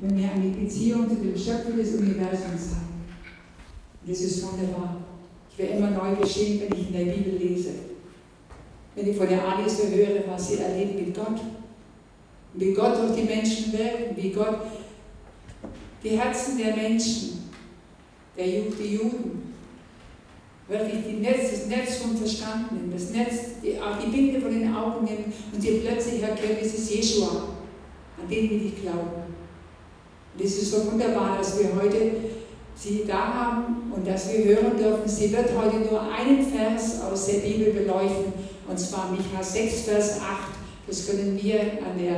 wenn wir eine Beziehung zu dem Schöpfer des Universums haben. das ist wunderbar. Ich werde immer neu geschehen, wenn ich in der Bibel lese. Wenn ich von der Alice höre, was sie erlebt mit Gott. Wie Gott durch die Menschen wirkt, wie Gott die Herzen der Menschen, der Juden, die Juden, wirklich die Netz, das Netz vom Verstand nimmt, das Netz, die, auch die Binde von den Augen nimmt und sie plötzlich erkennt, es ist Jeshua, an den will ich glauben. Und es ist so wunderbar, dass wir heute sie da haben und dass wir hören dürfen. Sie wird heute nur einen Vers aus der Bibel beleuchten, und zwar Micha 6, Vers 8. Das können wir an der,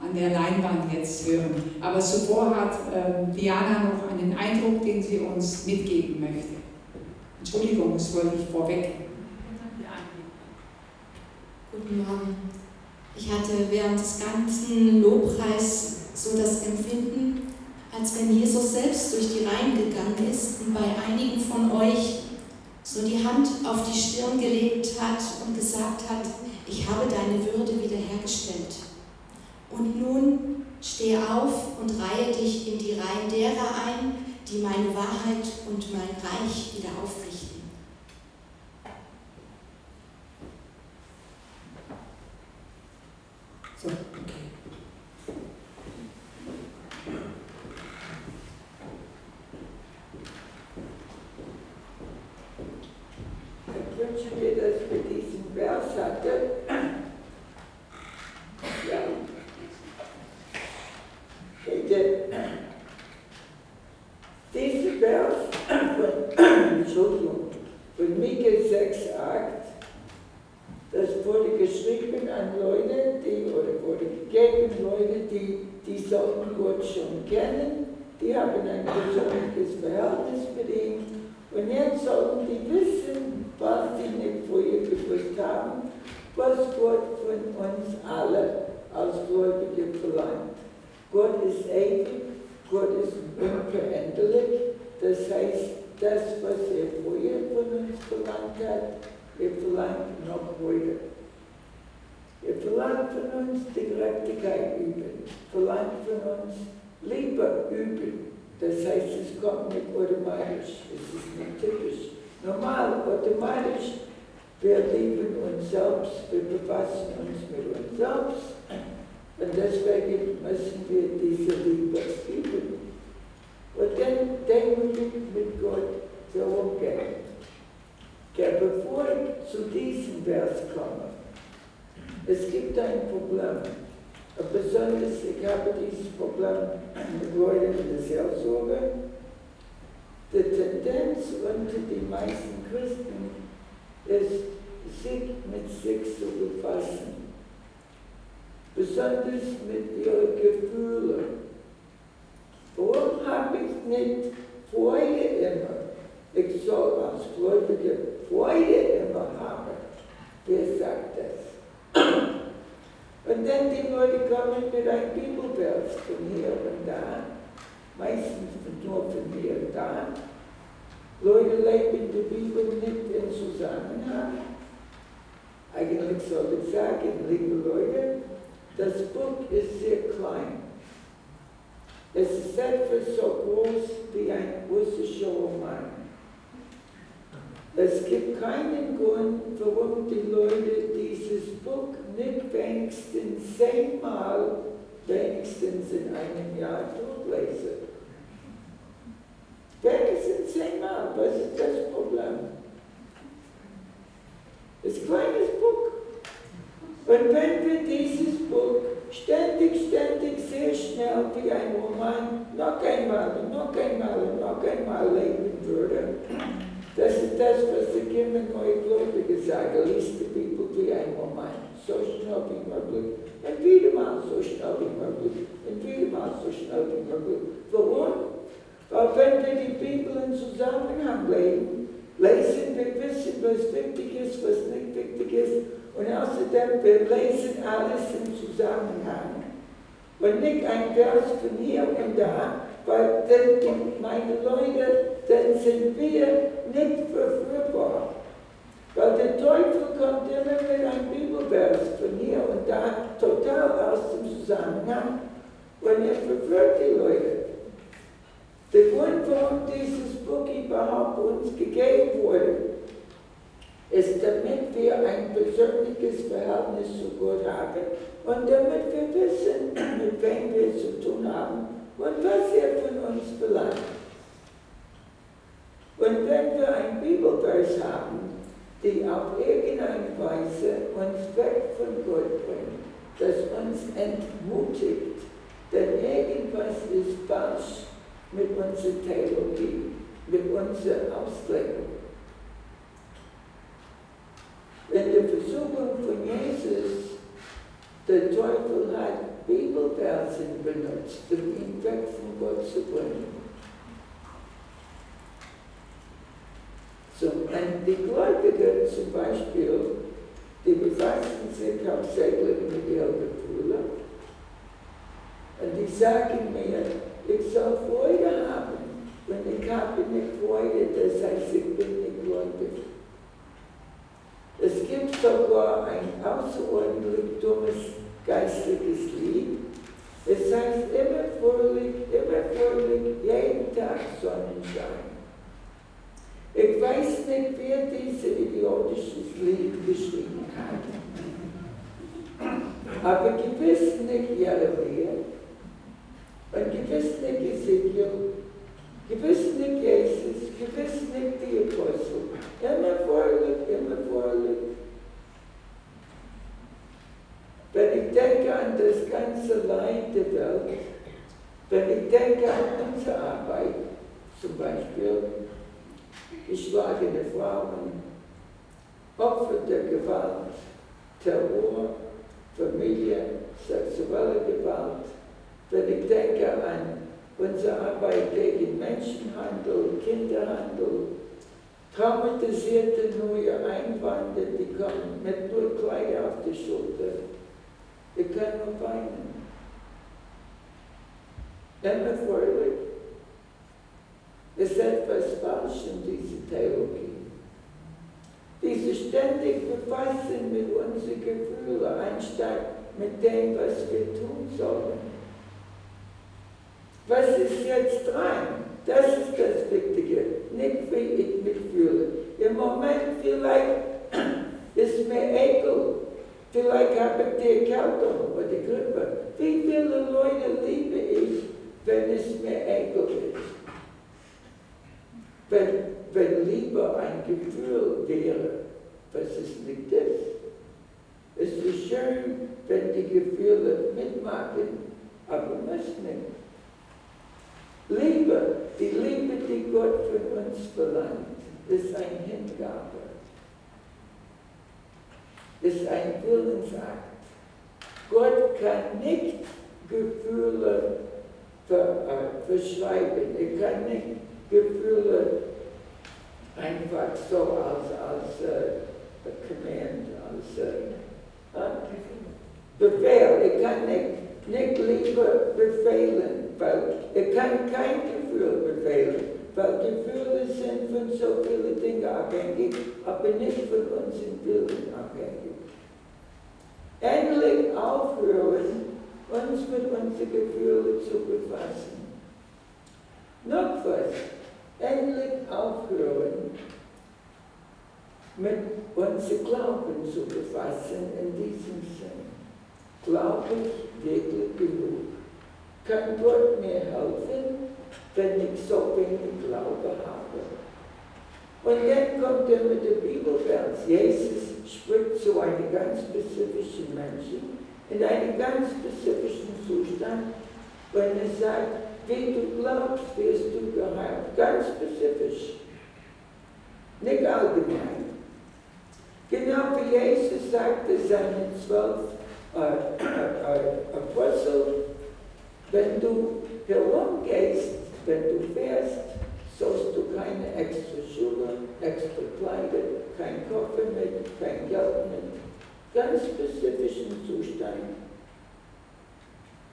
an der Leinwand jetzt hören. Aber zuvor hat äh, Diana noch einen Eindruck, den sie uns mitgeben möchte. Entschuldigung, das wollte ich vorweg. Guten Morgen. Ich hatte während des ganzen Lobpreis so das Empfinden, als wenn Jesus selbst durch die Reihen gegangen ist und bei einigen von euch so die Hand auf die Stirn gelegt hat und gesagt hat, ich habe deine Würde wiederhergestellt. Und nun steh auf und reihe dich in die Reihen derer ein, die meine Wahrheit und mein Reich wieder aufrichten. So, okay. Ich wünsche mir, dass wir diesen Vers hatten. Ja. Bitte. Dieser Vers Entschuldigung, von Mika 6, 8, das wurde geschrieben an Leute, die, oder wurde gegeben Leute, die, die sollten Gott schon kennen, die haben ein persönliches Verhältnis mit ihm. Und jetzt sollten die wissen, was sie nicht vorher gewusst haben, was Gott von uns alle als Gläubige verlangt. Gott ist ewig, Gott ist unveränderlich, das heißt, das, was er vorher von uns verlangt hat, er verlangt noch heute. Er verlangt von uns die Gerechtigkeit üben, verlangt von uns Liebe üben. Das heißt, es kommt nicht automatisch, es ist nicht typisch. Normal, automatisch, wir lieben uns selbst, wir befassen uns mit uns selbst und deswegen müssen wir diese Liebe üben. Und dann denken wir mit Gott so umgehen. Ja, bevor ich zu diesem Vers komme, es gibt ein Problem. Besonders, ich habe dieses Problem mit Leuten in der Seelsorge. Die Tendenz unter den meisten Christen ist, sich mit sich zu befassen. Besonders mit ihren Gefühlen. Warum habe ich nicht vorher immer, ich soll als Gläubige Freude immer haben? Wer sagt das? Und dann die Leute kommen mit einem Bibelvers von hier und da, meistens nur von hier und da. Leute leben die Bibel nicht in Zusammenhang. Eigentlich soll ich sagen, liebe Leute, das Buch ist sehr klein. Es ist etwa so groß wie ein russischer Roman. Es gibt keinen Grund, warum die Leute dieses Buch nicht wenigstens zehnmal, wenigstens in einem Jahr durchlesen. Wenigstens zehnmal, was ist das Problem? Es ist ein kleines Buch. Und wenn wir dieses Buch ständig, ständig, sehr schnell wie ein Roman noch einmal und noch einmal und noch einmal lesen würden, das ist das, was die Kinder neue Gläubige sagen, liest die Bibel wie ein Roman, so schnell wie möglich. Und wieder mal so schnell wie möglich. Und wieder mal so schnell wie möglich. Warum? Weil wenn wir die Bibel in Zusammenhang lesen, lesen wir wissen, was wichtig ist, was nicht wichtig ist. Und außerdem, wir lesen alles im Zusammenhang. Und nicht ein Vers von hier und da, weil dann meine Leute, dann sind wir nicht verführbar. Weil der Teufel kommt immer mit einem Bibelvers von hier und da total aus dem Zusammenhang Und er verwirrt die Leute. Der Grund, warum dieses Buch überhaupt uns gegeben wurde, ist, damit wir ein persönliches Verhältnis zu Gott haben und damit wir wissen, mit wem wir zu tun haben und was er von uns verlangt. Und wenn wir ein Bibelvers haben, die auf irgendeine Weise uns weg von Gott bringt, das uns entmutigt, denn irgendwas ist falsch mit unserer Theologie, mit unserer Auslegung. Der Versuchung von Jesus, der Teufel hat Bibelversen benutzt, um ihn weg von Gott zu bringen. So, und die Gläubigen zum Beispiel, die befassen sich hauptsächlich mit ihrer Gefühle. Und die sagen mir, ich soll Freude haben. Und ich habe nicht Freude, das heißt, ich bin nicht gläubig. Es gibt sogar ein außerordentlich dummes geistliches Lied. Es heißt immer fröhlich, immer fröhlich, jeden Tag Sonnenschein. Ich weiß nicht, wer dieses idiotische Lied geschrieben hat. Aber gewiss nicht Jeremia und gewiss nicht Ezekiel, gewiss nicht Jesus, gewiss nicht die Apostel. Immer fröhlich, immer fröhlich. Wenn ich denke an das ganze Leid der Welt, wenn ich denke an unsere Arbeit, zum Beispiel geschlagene Frauen, Opfer der Gewalt, Terror, Familie, sexuelle Gewalt, wenn ich denke an unsere Arbeit gegen Menschenhandel, Kinderhandel, traumatisierte neue Einwände, die kommen mit nur Kleider auf die Schulter. Ich kann nur weinen. Immer fröhlich. Es ist etwas falsch in dieser Theologie. Diese ständig befassen mit unseren Gefühlen, anstatt mit dem, was wir tun sollen. Was ist jetzt dran? Das ist das Wichtige. Nicht wie ich mich fühle. Im Moment vielleicht ist mir Ekel. Vielleicht habe ich die Erkältung oder die Grippe. Wie viele Leute liebe ich, wenn es mir Ekel ist? Wenn, wenn Liebe ein Gefühl wäre, was es nicht ist. Es ist schön, wenn die Gefühle mitmachen, aber müssen nicht. Liebe, die Liebe, die Gott von uns verlangt, ist eine Hingabe, ist ein Willensakt. Gott kann nicht Gefühle äh, verschreiben, er kann nicht Gefühle einfach so als, als äh, Command, als äh, Befehl, er kann nicht, nicht Liebe befehlen weil er kann kein Gefühl befehlen, weil Gefühle sind von so vielen Dingen abhängig, aber nicht von unseren Willen abhängig. Endlich aufhören, uns mit unseren Gefühlen zu befassen. Noch was, endlich aufhören, mit unserem Glauben zu befassen in diesem Sinn. Glaube ich wirklich genug? Kann Gott mir helfen, wenn ich so wenig Glaube habe? Und dann kommt er mit dem Bibelvers. Jesus spricht zu einem ganz spezifischen Menschen in einem ganz spezifischen Zustand, wenn er sagt, wie du glaubst, wirst du geheilt. Ganz spezifisch. Nicht allgemein. Genau wie Jesus sagte seinen zwölf äh, äh, äh, Aposteln, wenn du herumgehst, wenn du fährst, sollst du keine extra Schuhe, extra Kleider, kein Koffer mit, kein Geld mit. Ganz spezifischen Zustand.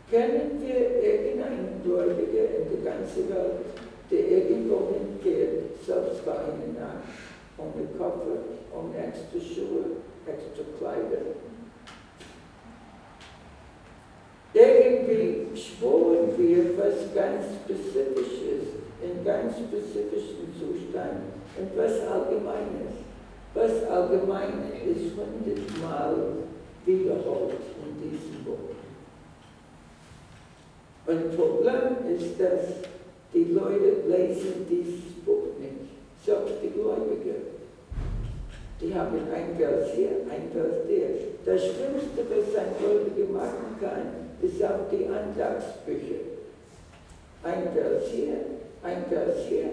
Kennen wir irgendeinen Gläubiger in der ganzen Welt, der irgendwo hingeht, selbst bei einer Nacht, ohne Koffer, ohne extra Schuhe, extra Kleider? Irgendwie schworen wir was ganz Spezifisches, in ganz spezifischen Zustand und was Allgemeines. Was Allgemeine ist hundertmal wiederholt in diesem Buch. Und Problem ist, dass die Leute lesen dieses Buch nicht, selbst die Gläubigen. Die haben ein Vers hier, ein Vers der. Das Schlimmste, was ein Gläubiger machen kann, ist auch die Andachtsbücher. Ein Vers hier, ein Vers hier.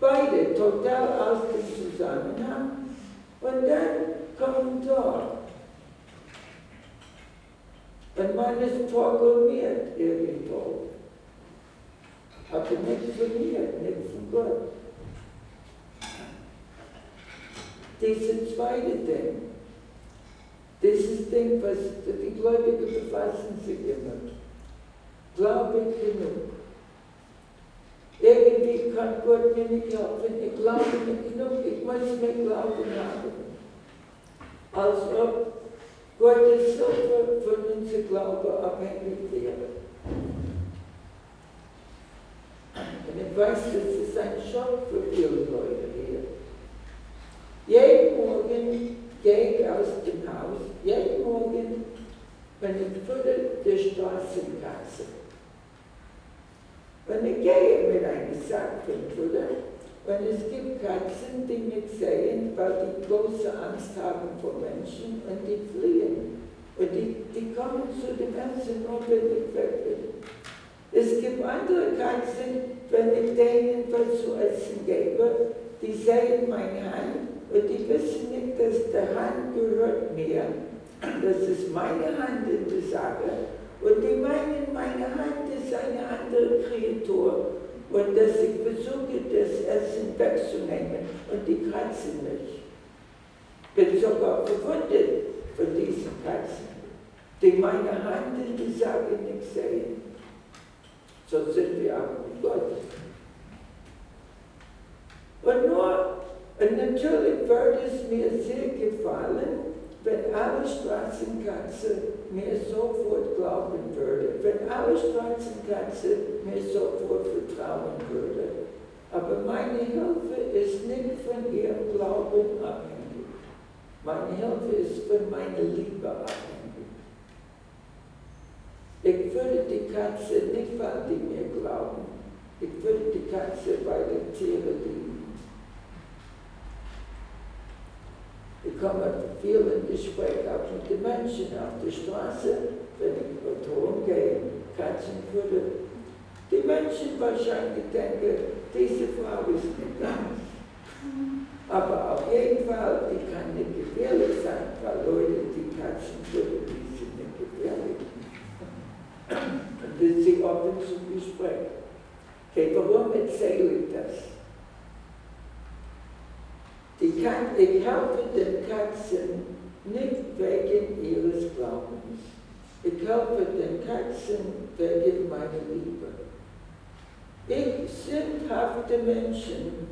Beide total aus dem Zusammenhang. Und dann kommt dort. Und man ist programmiert irgendwo. Aber nicht von mir, nicht von Gott. Dieses zweite Ding, dieses Ding, was die Gläubigen befassen sich immer. Glaube genug. Irgendwie kann Gott mir nicht helfen. Ich glaube nicht genug. Ich muss mir Glauben haben. Als ob Gottes Hilfe von unserem Glauben abhängig wäre. Und ich weiß, das ist ein Schock für viele Leute hier. Jeden Morgen gehe ich aus dem Haus, jeden Morgen, wenn ich fülle die Straßenkatze. Wenn ich gehe mit einem Sack von Futter, und es gibt Katzen, die mich sehen, weil die große Angst haben vor Menschen und die fliehen. Und die, die kommen zu dem Ganzen nur, wenn ich weg bin. Es gibt andere Katzen, wenn ich denen was zu essen gebe, die sehen meine Hand und die wissen nicht, dass der Hand gehört mir. Das ist meine Hand in der Sache. Und die meinen, meine Hand ist eine andere Kreatur. Und dass ich versuche, das Essen wegzunehmen und die kratzen mich. Bin sogar verwundet von diesen Katzen, die meine Hand in die Sache nicht sehen. So sind wir auch mit Gott. Und nur, und natürlich würde es mir sehr gefallen, wenn alle Straßenkatze mir sofort glauben würde, wenn alle Straßenkatze mir sofort vertrauen würde. Aber meine Hilfe ist nicht von ihrem Glauben abhängig. Meine Hilfe ist von meiner Liebe abhängig. Ich würde die Katze nicht, weil die mir glauben. Ich würde die Katze, weil die Tiere lieben. Ich komme viel in Gespräch auch mit den Menschen auf der Straße, wenn ich Motoren gehe, Katzen würde. Die Menschen wahrscheinlich denken, diese Frau ist nicht ganz. Aber auf jeden Fall, die kann nicht gefährlich sein, weil Leute, die Katzen füttern, die sind nicht gefährlich. Und das sie offen zum Gespräch. Okay, warum erzähle ich das? Die helfe den Katzen nicht wegen ihres Glaubens. Ich helfe den Katzen wegen meiner Liebe. Ich sündhafte Menschen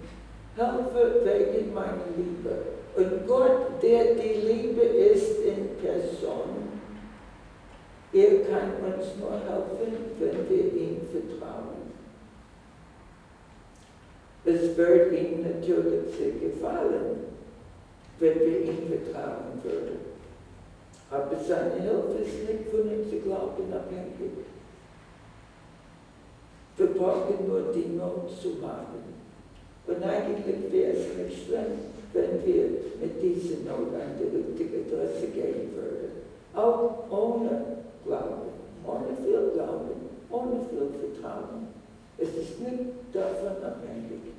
helfe wegen meiner Liebe. Und Gott, der die Liebe ist in Person, er kann uns nur helfen, wenn wir ihm vertrauen. Es wird ihm natürlich sehr gefallen, wenn wir ihm vertrauen würden. Aber seine Hilfe ist nicht von unserem Glauben abhängig. Wir brauchen nur die Not zu haben. Und eigentlich wäre es nicht schlimm, wenn wir mit dieser Not an die richtige Adresse gehen würden. Auch ohne Glauben, ohne viel Glauben, ohne viel Vertrauen. Es ist nicht davon abhängig.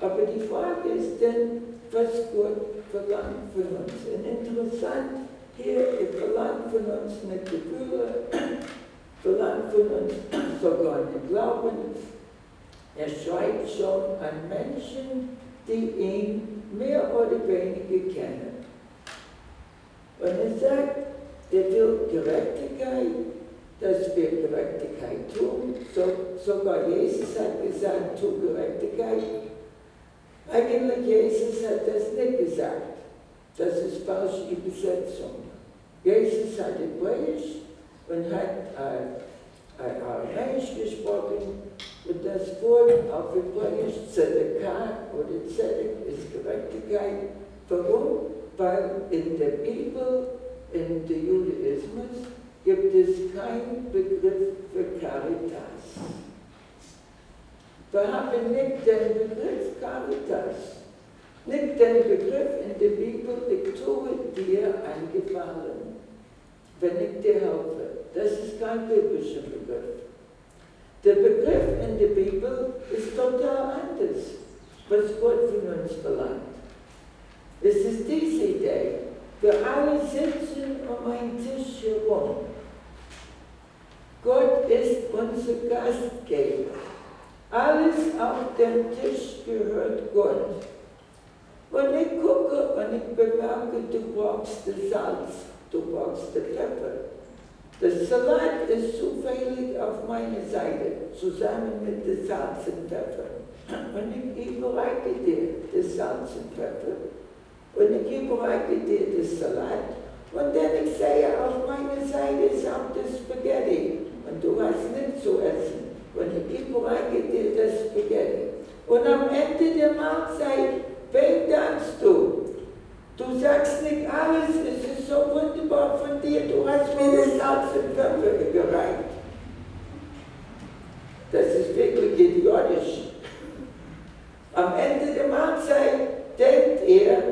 Aber die Frage ist denn, was Gott verlangt von uns. Und interessant, hier, er verlangt von uns eine Gefühle, verlangt von uns sogar den Glauben. Er schreibt schon an Menschen, die ihn mehr oder weniger kennen. Und er sagt, er will Gerechtigkeit, dass wir Gerechtigkeit tun. So, sogar Jesus hat gesagt, tu Gerechtigkeit. Eigentlich Jesus hat das nicht gesagt. Das ist falsche Übersetzung. Jesus hat Hebräisch und hat äh, äh, Aramäisch gesprochen und das Wort auf Hebräisch Zedekah oder Zedek ist Gerechtigkeit. Warum? Weil in der Bibel, in der gibt es keinen Begriff für Caritas. Wir haben nicht den Begriff Caritas, nicht den Begriff in der Bibel, ich tue dir einen Gefallen, wenn ich dir helfe. Das ist kein biblischer Begriff. Der Begriff in der Bibel ist total anders, was Gott von uns verlangt. Es ist diese Idee, wir alle sitzen um einen Tisch herum. Gott ist unser Gastgeber. Alles auf dem Tisch gehört Gott. Und ich gucke und ich bemerke, du brauchst das Salz, du brauchst den Pfeffer. Das Salat ist zufällig auf meiner Seite, zusammen mit dem Salz und Pfeffer. Und ich überreiche dir das Salz und Pfeffer. Und ich überreiche dir das Salat. Und dann ich sehe, auf meiner Seite ist auch das Spaghetti. Und du hast nichts zu essen und ich überreiche dir das Spaghetti. Und am Ende der Mahlzeit, wem dankst du? Du sagst nicht alles, es ist so wunderbar von dir, du hast mir das Salz und Pfeffer gereicht. Das ist wirklich idiotisch. Am Ende der Mahlzeit denkt er,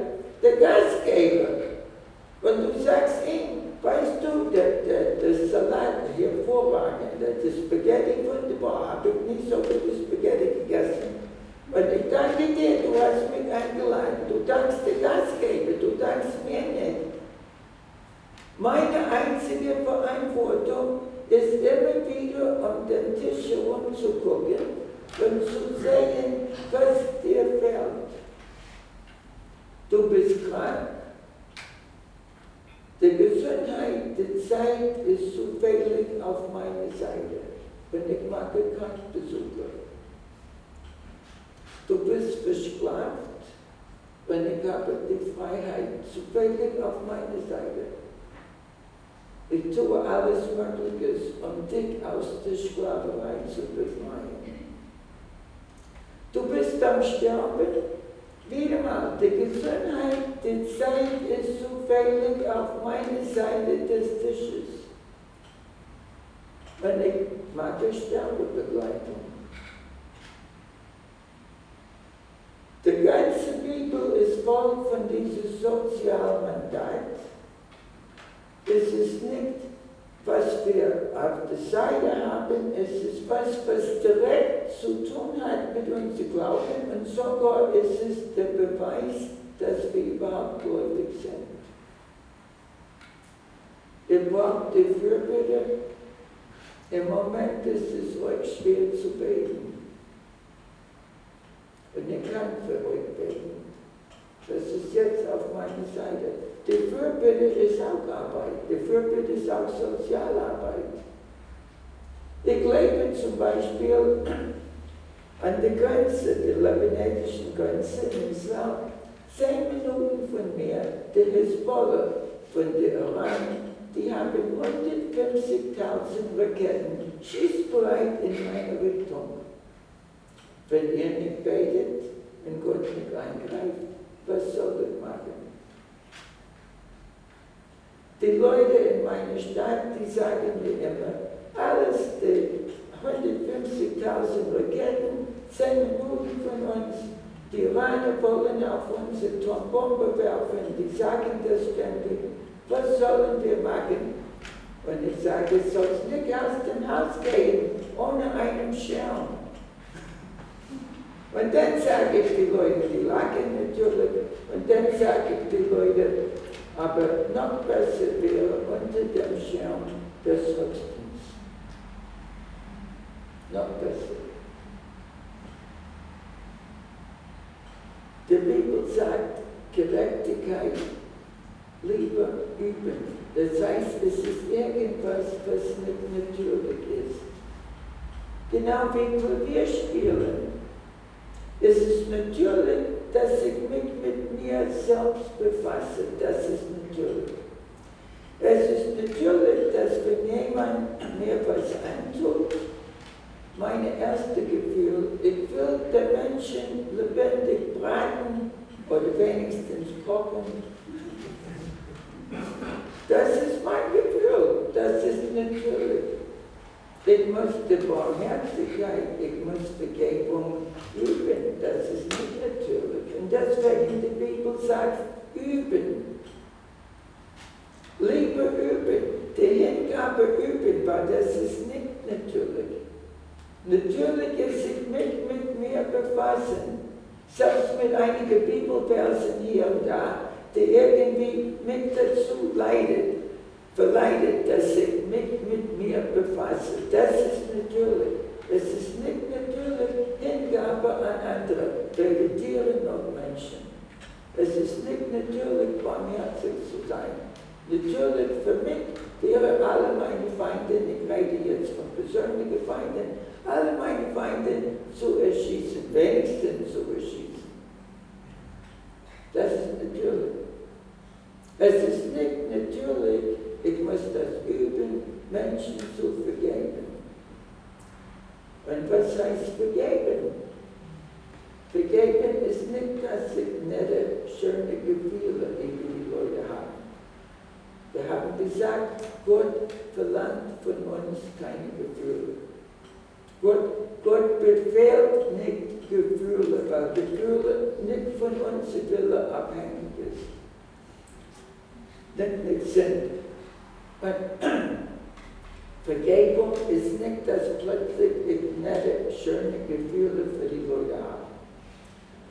der Gastgeber, und du sagst ihm, Weißt du, der, der, das Salat hervorragend, das Spaghetti wunderbar, habe ich nicht so viel Spaghetti gegessen. Und ich danke dir, du hast mich eingeladen, du dankst der Gastgeber, du dankst mir nicht. Meine einzige Verantwortung ist immer wieder um den Tisch herum zu gucken und zu sehen, was dir fehlt. Du bist krank, die Gesundheit der Zeit ist zufällig auf meiner Seite, wenn ich mache Krankbesuche. Du bist versklavt, ich habe die Freiheit zufällig auf meiner Seite. Ich tue alles Mögliche, um dich aus der Sklaverei zu befreien. Du bist am Sterben, wieder mal, die Gesundheit, die Zeit ist zufällig auf meiner Seite des Tisches. Wenn ich mache Sterbebegleitung. Die ganze Bibel ist voll von diesem Sozialmandat. Es ist nicht was wir auf der Seite haben, es ist was, was direkt zu tun hat mit unserem Glauben und sogar ist es der Beweis, dass wir überhaupt gläubig sind. Ihr braucht die Fürbitte. Im Moment ist es euch schwer zu beten. Für euch beten. Das ist jetzt auf meiner Seite. Die Fürbitte ist auch Arbeit. Die Fürbitte ist auch Sozialarbeit. Ich lebe zum Beispiel an der Grenze, der libanesischen Grenze im Islam, zehn Minuten von mir, der Hezbollah von der Iran, die haben 150.000 Raketen schießbereit in meine Richtung. Wenn ihr nicht betet und Gott nicht eingreift, was soll ich machen? Die Leute in meiner Stadt, die sagen mir immer, alles die 150.000 Raketen, 10 Minuten von uns, die Iraner wollen auf unsere Atombombe werfen, die sagen das ständig. Was sollen wir machen? Und ich sage, es soll nicht aus dem Haus gehen, ohne einen Schirm. Und dann sage ich die Leute, die lachen natürlich, und dann sage ich die Leute, aber noch besser wäre unter dem Schirm des Höchstens. Noch besser. Die Bibel sagt, Gerechtigkeit lieber üben. Das heißt, es ist irgendwas, was nicht natürlich ist. Genau wie wir spielen. Es ist natürlich, dass ich mich mit mir selbst befasse. Das ist natürlich. Es ist natürlich, dass wenn jemand mir was antut, meine erste Gefühl, ich will den Menschen lebendig braten oder wenigstens kochen. Das ist mein Gefühl, das ist natürlich. Ich die Barmherzigkeit, ich muss Vergebung üben, das ist nicht natürlich. Und deswegen die Bibel sagt, üben. Liebe üben, die Hingabe üben, weil das ist nicht natürlich. Natürlich ist sich nicht mit mir befassen, selbst mit einigen Bibelversen hier und da, die irgendwie mit dazu leidet, verleidet, dass ich mich mit mir befasse. Das ist natürlich. Es ist nicht natürlich Hingabe an andere, Tiere noch Menschen. Es ist nicht natürlich, barmherzig zu sein. Natürlich für mich wäre alle meine Feinde, ich rede jetzt von persönlichen Feinden, alle meine Feinde zu erschießen, wenigstens zu erschießen. Das ist natürlich. Es ist nicht natürlich, ich muss das üben, Menschen zu vergeben. Und was heißt vergeben? Vergeben ist nicht, dass ich nette, schöne Gefühle über die Leute habe. Wir haben gesagt, Gott verlangt von uns keine Gefühle. Gott, Gott befehlt nicht Gefühle, weil Gefühle nicht von unserem Wille abhängig ist. Nicht, nicht sind. Und Vergebung ist nicht, dass plötzlich ich nette, schöne Gefühle für die Leute habe.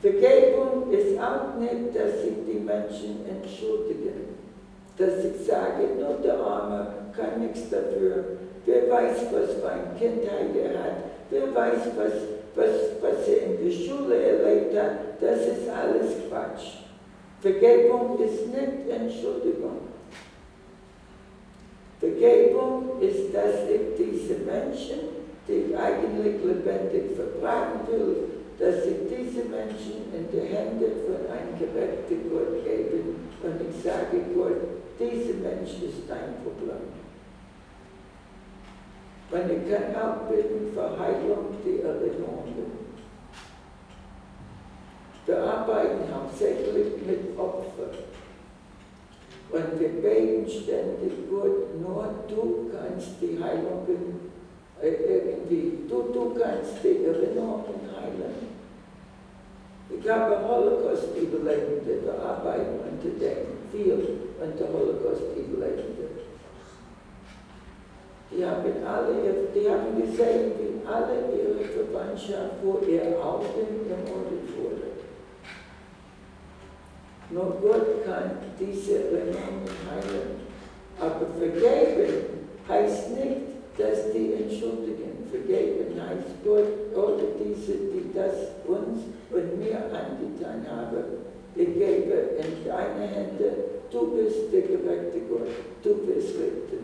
Vergebung ist auch nicht, dass ich die Menschen entschuldige, dass ich sage, nur der Arme kann nichts dafür. Wer weiß, was für eine Kindheit er hat, wer weiß, was, was, was er in der Schule erlebt hat, das ist alles Quatsch. Vergebung ist nicht Entschuldigung. Vergebung ist, dass ich diese Menschen, die ich eigentlich lebendig verbreiten will, dass ich diese Menschen in die Hände von einem gerechten Gott gebe und ich sage Gott, dieser Mensch ist dein Problem. Und ich kann auch bitten für Heilung die Erinnerungen. Wir arbeiten hauptsächlich mit Opfern. Und wir beten ständig, Gott, nur du kannst die Heilungen äh, irgendwie, du, du kannst die Erinnerungen heilen. Ich habe Holocaust-Überlebende, wir arbeiten unter denen, viel unter Holocaust-Überlebende. Die haben alle, die haben gesehen, wie alle ihre Verwandtschaft vor ihr Augen ermordet wurde. Nur Gott kann diese Erinnerungen heilen. Aber vergeben heißt nicht, dass die entschuldigen. Vergeben heißt Gott oder diese, die das uns und mir angetan haben. Ich gebe in deine Hände, du bist der gerechte Gott, du bist Richter.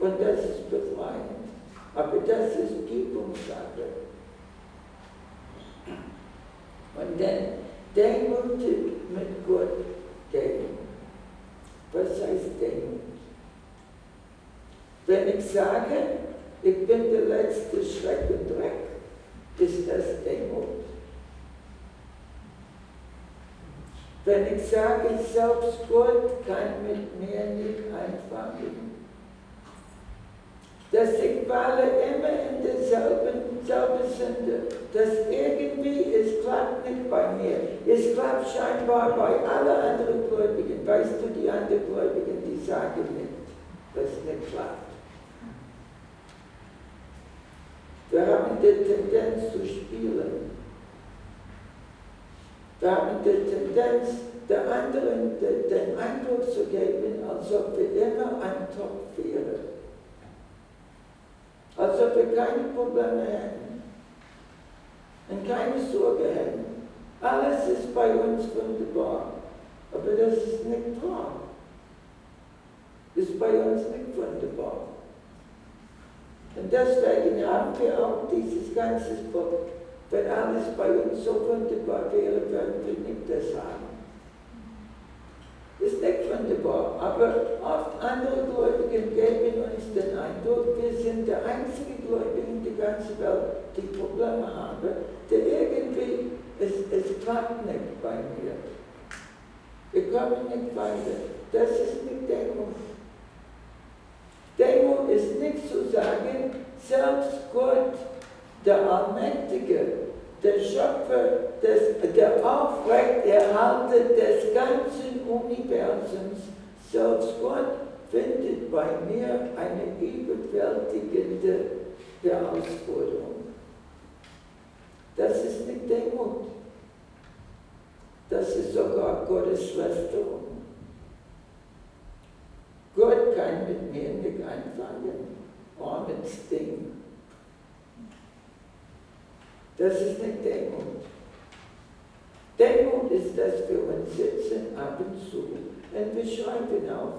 Und das ist befreiend. Aber das ist Übungssache. Und dann demutig mit Gott gehen. Was heißt Demut? Wenn ich sage, ich bin der letzte Schreck und Dreck, ist das Demut. Wenn ich sage, selbst Gott kann mit mir nicht einfangen, dass ich falle immer in derselben selbe Sünde, dass irgendwie, es klappt nicht bei mir, es klappt scheinbar bei allen anderen Gläubigen. Weißt du, die anderen Gläubigen, die sagen nicht, dass es nicht klappt. Wir haben die Tendenz zu spielen. Wir haben die Tendenz, der anderen den Eindruck zu geben, als ob wir immer ein Topf wären als ob wir keine Probleme hätten und keine Sorge hätten. Alles ist bei uns wunderbar, aber das ist nicht wahr. Ist bei uns nicht wunderbar. Und deswegen haben wir auch dieses ganze Buch. Wenn alles bei uns so wunderbar wäre, würden wir nicht das haben. Ist nicht wunderbar, aber oft andere Gläubigen geben uns den Eindruck, wir sind der einzige Gläubige in der ganzen Welt, die Probleme haben, der irgendwie, es, es klappt nicht bei mir. Wir kommen nicht weiter. Das ist nicht Demut. Demut ist nicht zu sagen, selbst Gott, der Allmächtige, der Schöpfer, des, der Aufrechterhalter des ganzen Universums, selbst Gott findet bei mir eine überwältigende Herausforderung. Das ist nicht Demut. Das ist sogar Gottes Lästerung. Gott kann mit mir nicht anfangen. Armes Ding. Das ist nicht Demut. Demut ist, dass wir uns sitzen ab und zu und wir schreiben auf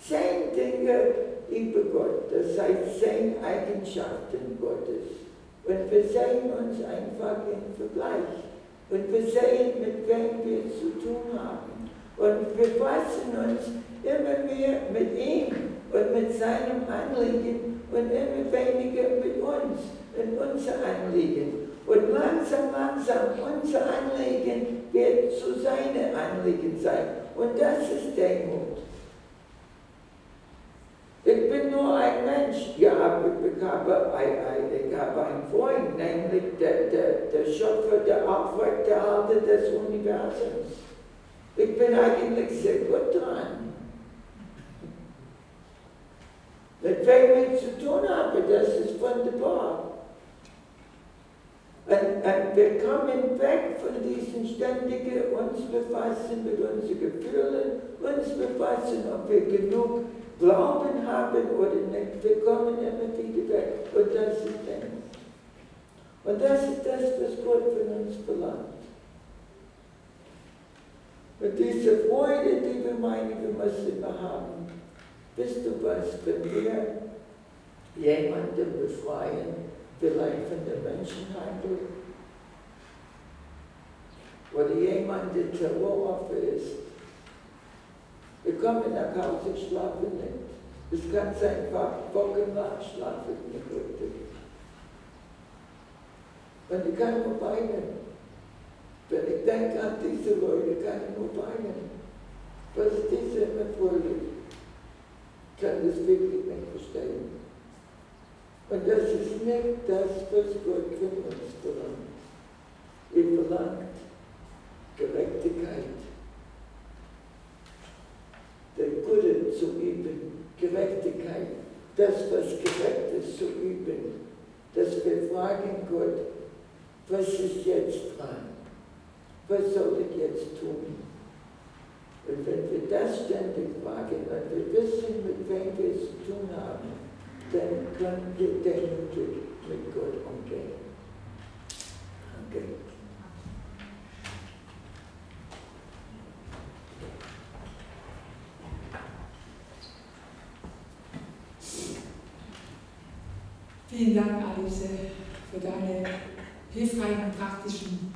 zehn Dinge über Gott, das heißt zehn Eigenschaften Gottes. Und wir sehen uns einfach im Vergleich. Und wir sehen, mit wem wir zu tun haben. Und wir fassen uns immer mehr mit ihm und mit seinem Anliegen und immer weniger mit uns und unser Anliegen. Und langsam, langsam, unser Anliegen wird zu seinem Anliegen sein. Und das ist Demut. Ich bin nur ein Mensch. Ja, ich habe, ich habe einen Freund, nämlich der, der, der Schöpfer, der Aufrechterhalter des Universums. Ich bin eigentlich sehr gut dran. Mit wem ich zu tun habe, das ist wunderbar. Wir kommen weg von diesem ständigen uns befassen mit unseren Gefühlen, uns befassen, ob wir genug Glauben haben oder nicht. Wir kommen immer wieder weg. Und das ist Demut. Und das ist das, was Gott von uns verlangt. Und diese Freude, die wir meinen, wir müssen immer haben. Wisst du was, wenn wir jemanden befreien, vielleicht von der Menschenhandel, oder jemand, der Terroroffer ist, wir kommen nach Hause, schlafen nicht. Es kann sein, wochenlang schlafen nicht heute. Und ich kann nur weinen. Wenn ich denke an diese Leute, kann ich nur weinen. Was diese immer vorliegt, kann das wirklich nicht verstehen. Und das ist nicht das, was Gott von uns verlangt. Er verlangt Gerechtigkeit. Der Gute zu üben, Gerechtigkeit, das, was gerecht ist, zu üben. Dass wir fragen Gott, was ist jetzt dran? Was soll ich jetzt tun? Und wenn wir das ständig fragen und wir wissen, mit wem wir es zu tun haben, dann können wir demütig mit Gott umgehen. Okay. Vielen Dank, Alice, für deine hilfreichen praktischen